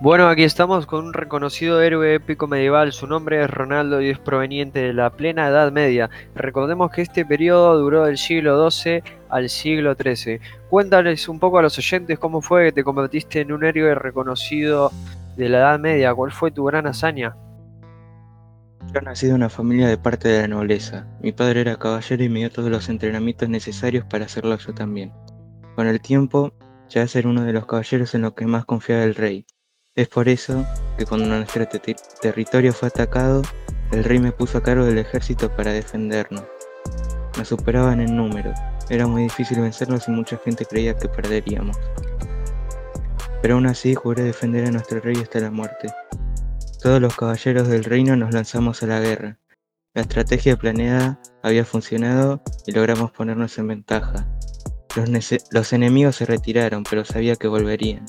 Bueno, aquí estamos con un reconocido héroe épico medieval. Su nombre es Ronaldo y es proveniente de la plena Edad Media. Recordemos que este periodo duró del siglo XII al siglo XIII. Cuéntales un poco a los oyentes cómo fue que te convertiste en un héroe reconocido de la Edad Media. ¿Cuál fue tu gran hazaña? Yo nací de una familia de parte de la nobleza. Mi padre era caballero y me dio todos los entrenamientos necesarios para hacerlo yo también. Con el tiempo, ya ser uno de los caballeros en los que más confiaba el rey. Es por eso que cuando nuestro territorio fue atacado, el rey me puso a cargo del ejército para defendernos. Nos superaban en número, era muy difícil vencerlos y mucha gente creía que perderíamos. Pero aún así juré defender a nuestro rey hasta la muerte. Todos los caballeros del reino nos lanzamos a la guerra. La estrategia planeada había funcionado y logramos ponernos en ventaja. Los enemigos se retiraron, pero sabía que volverían.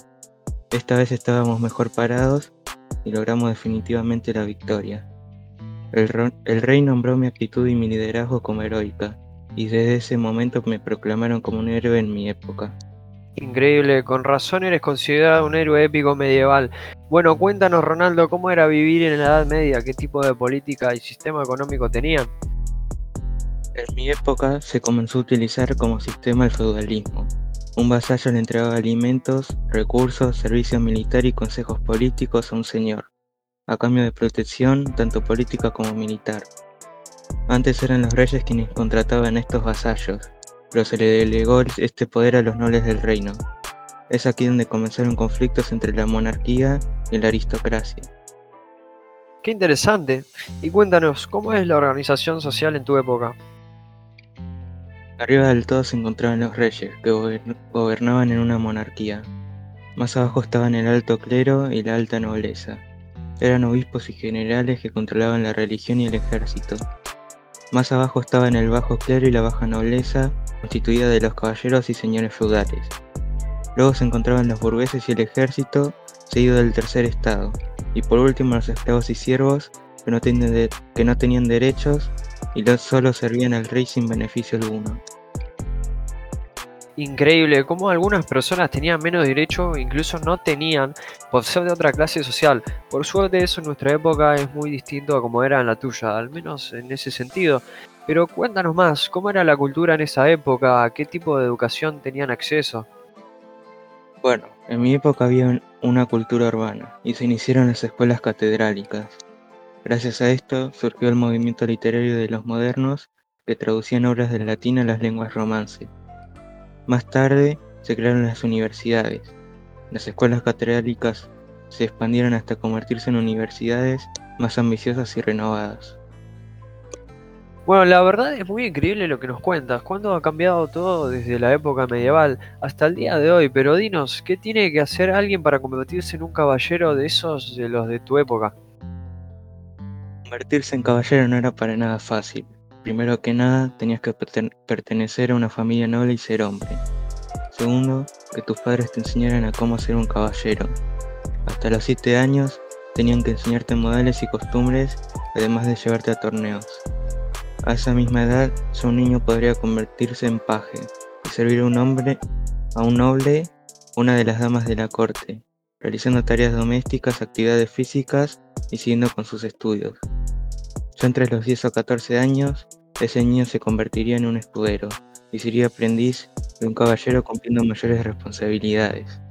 Esta vez estábamos mejor parados y logramos definitivamente la victoria. El, rey nombró mi actitud y mi liderazgo como heroica, y desde ese momento me proclamaron como un héroe en mi época. Increíble, con razón eres considerado un héroe épico medieval. Bueno, cuéntanos Ronaldo, ¿cómo era vivir en la Edad Media? ¿Qué tipo de política y sistema económico tenían? En mi época se comenzó a utilizar como sistema el feudalismo, un vasallo le entregaba alimentos, recursos, servicio militar y consejos políticos a un señor, a cambio de protección tanto política como militar. Antes eran los reyes quienes contrataban estos vasallos, pero se le delegó este poder a los nobles del reino. Es aquí donde comenzaron conflictos entre la monarquía y la aristocracia. Qué interesante. Y cuéntanos, ¿cómo es la organización social en tu época? Arriba del todo se encontraban los reyes, que gobernaban en una monarquía. Más abajo estaban el alto clero y la alta nobleza. Eran obispos y generales que controlaban la religión y el ejército. Más abajo estaban el bajo clero y la baja nobleza, constituida de los caballeros y señores feudales. Luego se encontraban los burgueses y el ejército, seguido del tercer estado. Y por último los esclavos y siervos, que no, tenían derechos y los solo servían al rey sin beneficio alguno. Increíble cómo algunas personas tenían menos derecho incluso no tenían por ser de otra clase social. Por suerte eso en nuestra época es muy distinto a como era en la tuya, al menos en ese sentido. Pero cuéntanos más, ¿cómo era la cultura en esa época? ¿A qué tipo de educación tenían acceso? Bueno, en mi época había una cultura urbana y se iniciaron las escuelas catedrálicas. Gracias a esto surgió el movimiento literario de los modernos que traducían obras del latín a las lenguas romance. Más tarde se crearon las universidades. Las escuelas catedrálicas se expandieron hasta convertirse en universidades más ambiciosas y renovadas. Bueno, la verdad es muy increíble lo que nos cuentas. ¿Cuándo ha cambiado todo desde la época medieval hasta el día de hoy? Pero dinos, ¿qué tiene que hacer alguien para convertirse en un caballero de esos de los de tu época? Convertirse en caballero no era para nada fácil. Primero que nada, tenías que pertenecer a una familia noble y ser hombre. Segundo, que tus padres te enseñaran a cómo ser un caballero. Hasta los 7 años tenían que enseñarte modales y costumbres, además de llevarte a torneos. A esa misma edad, ya un niño podría convertirse en paje y servir a un hombre, a un noble, una de las damas de la corte, realizando tareas domésticas, actividades físicas y siguiendo con sus estudios. Entre los 10 o 14 años, ese niño se convertiría en un escudero y sería aprendiz de un caballero cumpliendo mayores responsabilidades.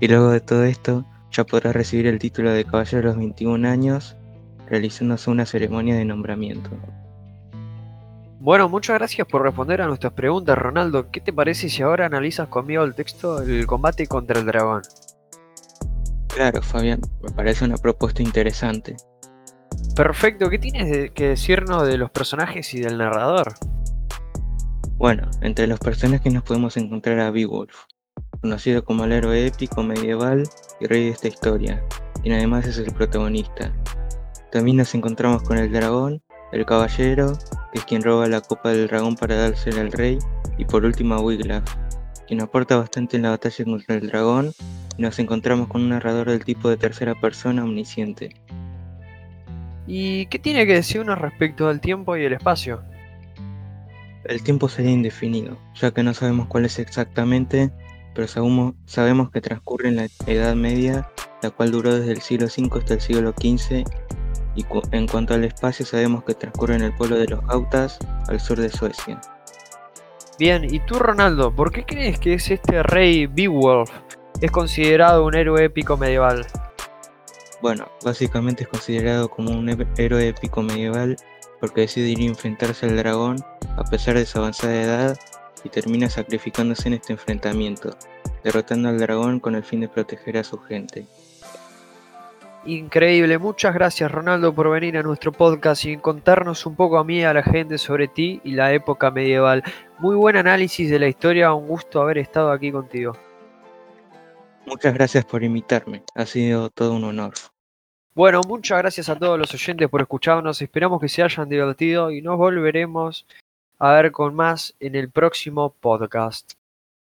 Y luego de todo esto, ya podrá recibir el título de caballero a los 21 años, realizándose una ceremonia de nombramiento. Bueno, muchas gracias por responder a nuestras preguntas, Ronaldo. ¿Qué te parece si ahora analizas conmigo el texto del combate contra el dragón? Claro, Fabián, me parece una propuesta interesante. Perfecto, ¿qué tienes que decirnos de los personajes y del narrador? Bueno, entre los personajes nos podemos encontrar a Beowulf, conocido como el héroe épico medieval y rey de esta historia, quien además es el protagonista. También nos encontramos con el dragón, el caballero, que es quien roba la copa del dragón para dársela al rey, y por último a Wiglaf, quien aporta bastante en la batalla contra el dragón, y nos encontramos con un narrador del tipo de tercera persona omnisciente, ¿Y qué tiene que decir uno respecto al tiempo y el espacio? El tiempo sería indefinido, ya que no sabemos cuál es exactamente, pero sabemos, que transcurre en la Edad Media la cual duró desde el siglo V hasta el siglo XV y en cuanto al espacio sabemos que transcurre en el pueblo de los Gautas, al sur de Suecia. Bien, y tú Ronaldo, ¿por qué crees que es este rey Beowulf? Es considerado un héroe épico medieval. Bueno, básicamente es considerado como un héroe épico medieval porque decide ir a enfrentarse al dragón a pesar de su avanzada edad y termina sacrificándose en este enfrentamiento, derrotando al dragón con el fin de proteger a su gente. Increíble, muchas gracias Ronaldo por venir a nuestro podcast y contarnos un poco a mí y a la gente sobre ti y la época medieval. Muy buen análisis de la historia, un gusto haber estado aquí contigo. Muchas gracias por invitarme, ha sido todo un honor. Bueno, muchas gracias a todos los oyentes por escucharnos, esperamos que se hayan divertido y nos volveremos a ver con más en el próximo podcast.